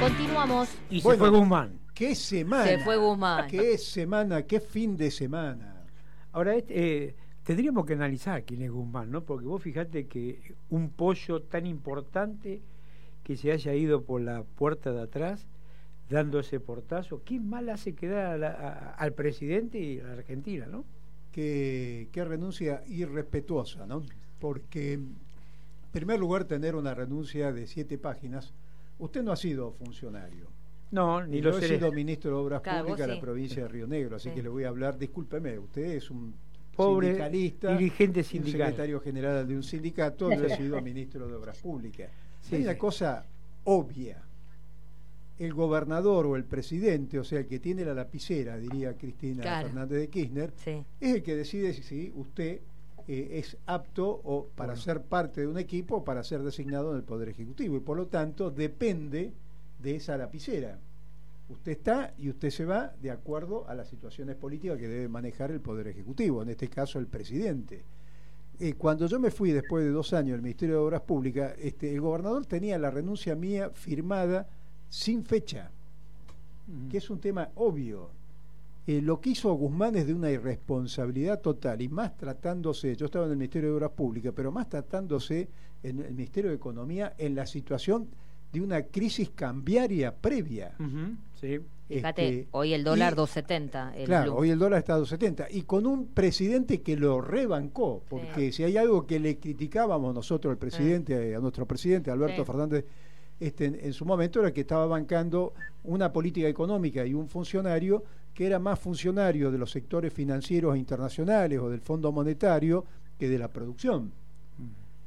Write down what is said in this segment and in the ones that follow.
Continuamos. Y Bueno. se fue Guzmán. ¡Qué semana! Se fue Guzmán. ¡Qué semana! ¡Qué fin de semana! Ahora, este, eh, tendríamos que analizar quién es Guzmán, ¿no? Porque vos fijate que un pollo tan importante que se haya ido por la puerta de atrás dando ese portazo, ¿qué mal hace quedar a la- a- al presidente y a la Argentina, ¿no? Qué, qué renuncia irrespetuosa, ¿no? Porque, en primer lugar, tener una renuncia de siete páginas. Usted no ha sido funcionario. No, ni lo yo he seré. sido ministro de Obras Claro, Públicas de sí. la provincia de Río Negro, así Sí. que le voy a hablar, discúlpeme, usted es un Pobre sindicalista, dirigente un sindical. secretario general de un sindicato, yo he sido ministro de Obras Públicas. Sí, Hay una cosa obvia. El gobernador o el presidente, o sea, el que tiene la lapicera, diría Cristina Claro. Fernández de Kirchner, Sí. es el que decide si, si usted eh, es apto o para Bueno. ser parte de un equipo o para ser designado en el Poder Ejecutivo. Y por lo tanto depende de esa lapicera. Usted está y usted se va de acuerdo a las situaciones políticas que debe manejar el Poder Ejecutivo, en este caso el presidente. Eh, cuando yo me fui después de dos años del Ministerio de Obras Públicas, este, el gobernador tenía la renuncia mía firmada sin fecha que es un tema obvio. Eh, lo que hizo Guzmán es de una irresponsabilidad total, y más tratándose, yo estaba en el Ministerio de Obras Públicas, pero más tratándose en el Ministerio de Economía en la situación de una crisis cambiaria previa. Sí. Fíjate, Este, hoy el dólar y- 2.70. El Claro, blue. hoy el dólar está a 2.70 y con un presidente que lo rebancó, porque si hay algo que le criticábamos nosotros al presidente, a nuestro presidente Alberto Sí. Fernández, este, en, en su momento era que estaba bancando una política económica y un funcionario que era más funcionario de los sectores financieros internacionales o del Fondo Monetario que de la producción.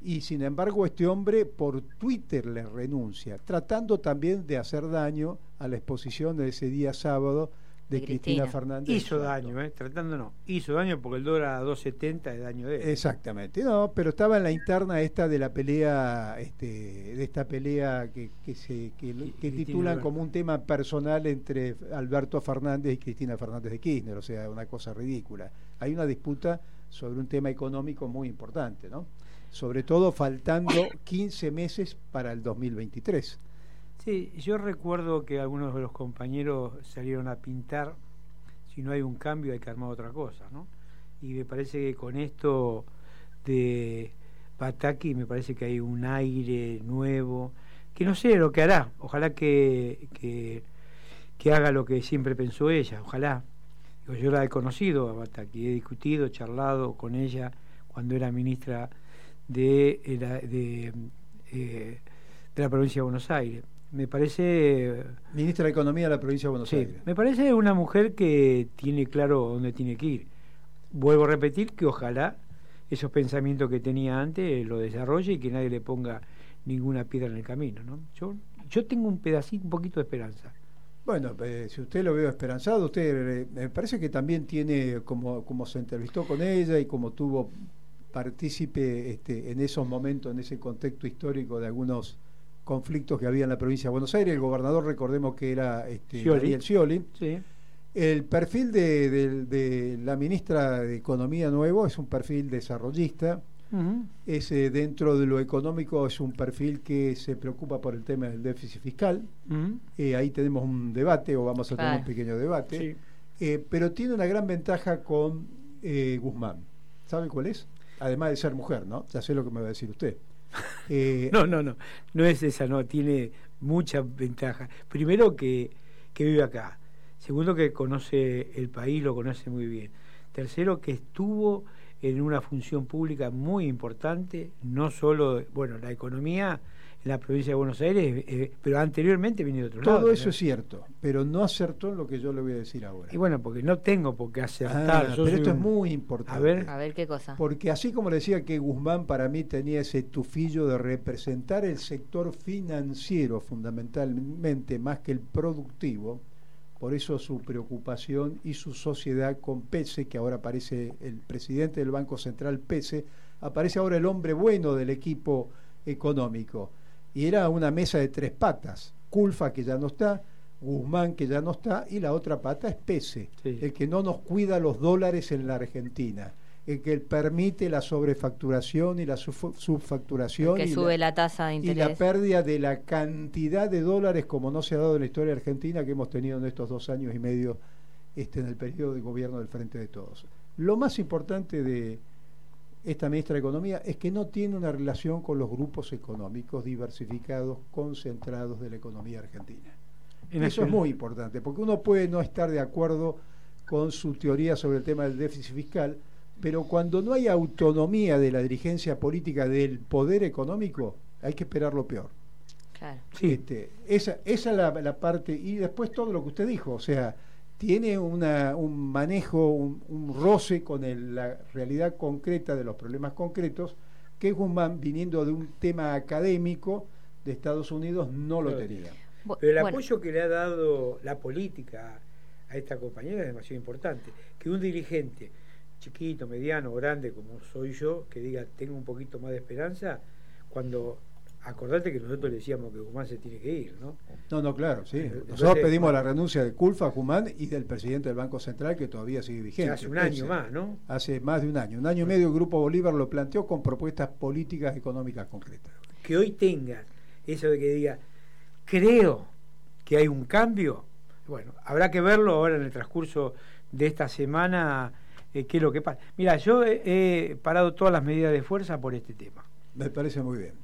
Y sin embargo este hombre por Twitter le renuncia, tratando también de hacer daño a la exposición de ese día sábado de, De Cristina. Cristina. Fernández. Hizo daño, ¿eh? Tratando no. Hizo daño porque el dólar a 2.70 es daño de él. Exactamente, no, pero estaba en la interna esta de la pelea, este, de esta pelea que, que se que, titulan Alberto. como un tema personal entre Alberto Fernández y Cristina Fernández de Kirchner, o sea, una cosa ridícula. Hay una disputa sobre un tema económico muy importante, ¿no? Sobre todo faltando 15 meses para el 2023. Sí, yo recuerdo que algunos de los compañeros salieron a pintar, si no hay un cambio hay que armar otra cosa, ¿no? Y me parece que con esto de Pataki me parece que hay un aire nuevo, que no sé lo que hará, ojalá que, que, que haga lo que siempre pensó ella, ojalá. Yo la he conocido a Pataki, he discutido, charlado con ella cuando era ministra de, eh, de, eh, de la provincia de Buenos Aires. Me parece Ministra de Economía de la provincia de Buenos Sí, Aires. me parece una mujer que tiene claro dónde tiene que ir. Vuelvo a repetir que ojalá esos pensamientos que tenía antes lo desarrolle y que nadie le ponga ninguna piedra en el camino. ¿no? Yo, yo tengo un pedacito, un poquito de esperanza. Bueno, eh, si usted lo veo esperanzado, usted eh, me parece que también tiene, como, como se entrevistó con ella y como tuvo partícipe este, en esos momentos, en ese contexto histórico de algunos conflictos que había en la provincia de Buenos Aires, el gobernador, recordemos que era este, Scioli. Daniel Scioli. Sí. El perfil de, de- de la ministra de Economía nuevo es un perfil desarrollista, es eh, dentro de lo económico es un perfil que se preocupa por el tema del déficit fiscal, eh, ahí tenemos un debate o vamos a tener un pequeño debate, Sí. Eh, pero tiene una gran ventaja con eh, Guzmán. ¿Sabe cuál es? Además de ser mujer, ¿no? Ya sé lo que me va a decir usted. Eh, No, no, no, no es esa, no, tiene muchas ventajas. Primero que, que vive acá, segundo que conoce el país, lo conoce muy bien. Tercero que estuvo en una función pública muy importante, no solo, bueno, la economía la provincia de Buenos Aires, eh, pero anteriormente viene de otro lado. todo eso es cierto, pero no acertó en lo que yo le voy a decir ahora. Y bueno, porque no tengo por qué acertar. Ah, yo pero esto es muy importante. A ver. A ver qué cosa. Porque así como le decía que Guzmán para mí tenía ese tufillo de representar el sector financiero fundamentalmente más que el productivo, por eso su preocupación y su sociedad con Pese, que ahora aparece el presidente del Banco Central Pese, aparece ahora el hombre bueno del equipo económico. Y era una mesa de tres patas, Culfa que ya no está, Guzmán que ya no está, y la otra pata es Pese, Sí. el que no nos cuida los dólares en la Argentina el que permite la sobrefacturación y la subfacturación. que sube la, tasa de interés. Y la pérdida de la cantidad de dólares como no se ha dado en la historia argentina que hemos tenido en estos dos años y medio este, en el periodo de gobierno del Frente de Todos. Lo más importante de esta ministra de Economía es que no tiene una relación con los grupos económicos diversificados, concentrados de la economía argentina. Eso es muy importante, porque uno puede no estar de acuerdo con su teoría sobre el tema del déficit fiscal, pero cuando no hay autonomía de la dirigencia política del poder económico, hay que esperar lo peor. Claro. Este, esa, esa es la, parte, y después todo lo que usted dijo, o sea, tiene una, un manejo, un, roce con la realidad concreta de los problemas concretos, que Guzmán, viniendo de un tema académico de Estados Unidos, no lo tenía. Pero el apoyo que le ha dado la política a esta compañera es demasiado importante. Que un dirigente chiquito, mediano, grande como soy yo, que diga tengo un poquito más de esperanza, cuando acordate que nosotros le decíamos que Guzmán se tiene que ir, ¿no? No, no, claro, sí. nosotros pedimos la renuncia de Culfa, Guzmán y del presidente del Banco Central que todavía sigue vigente. Hace un año más, ¿no? Hace más de un año. Un año y medio el Grupo Bolívar lo planteó con propuestas políticas económicas concretas. Que hoy tenga eso de que diga, creo que hay un cambio, bueno, habrá que verlo ahora en el transcurso de esta semana, eh, qué es lo que pasa. Mira, yo he, parado todas las medidas de fuerza por este tema. Me parece muy bien.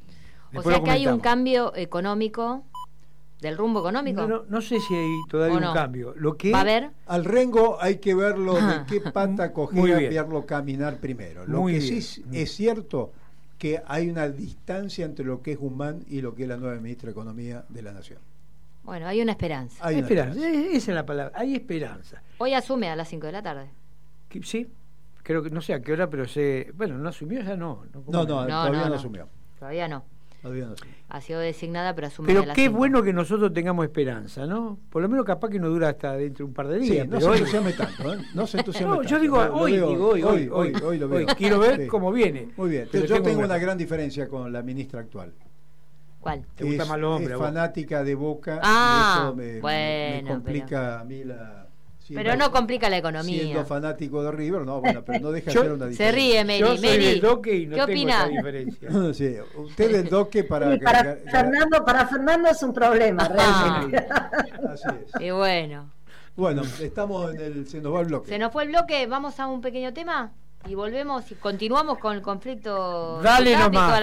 O sea que hay un cambio económico del rumbo económico. No, no, sé si hay todavía un cambio. Lo que ¿Va a haber? Al Rengo hay que verlo de qué pata coger, verlo caminar primero. Lo que sí es cierto que hay una distancia entre lo que es Guzmán y lo que es la nueva ministra de Economía de la Nación. Bueno, hay una esperanza. Hay esperanza, esa es la palabra, hay esperanza. Hoy asume a las 5 de la tarde. Sí, creo que no sé a qué hora, pero sé. Bueno, no asumió ya no. No, no, todavía no, asumió. Todavía no. Todavía no Ha sido designada, pero asume Pero qué bueno que nosotros tengamos esperanza, ¿no? Por lo menos capaz que no dura hasta dentro de un par de días. no se entusiasme tanto, ¿eh? No se entusiasme no, Yo digo hoy, digo hoy, hoy, hoy, hoy, lo veo. Quiero ver cómo viene. Muy bien. Pero yo tengo una gran diferencia con la ministra actual. ¿Cuál? ¿Te gusta más los hombres? Es fanática de Boca. Ah, eso me, bueno, me complica a mí la. Pero no complica la economía. Siendo fanático de River, no, bueno, pero no deja de ser una diferencia. Se ríe, Mary. Yo soy Del doque y no ¿Qué opina? diferencia. sí, usted del doque para. Sí, para, Fernando, para Fernando es un problema, ah. realmente. Así es. Y bueno. Bueno, estamos en el. Se nos va el bloque. Se nos fue el bloque, vamos a un pequeño tema y volvemos y continuamos con el conflicto. Dale nomás.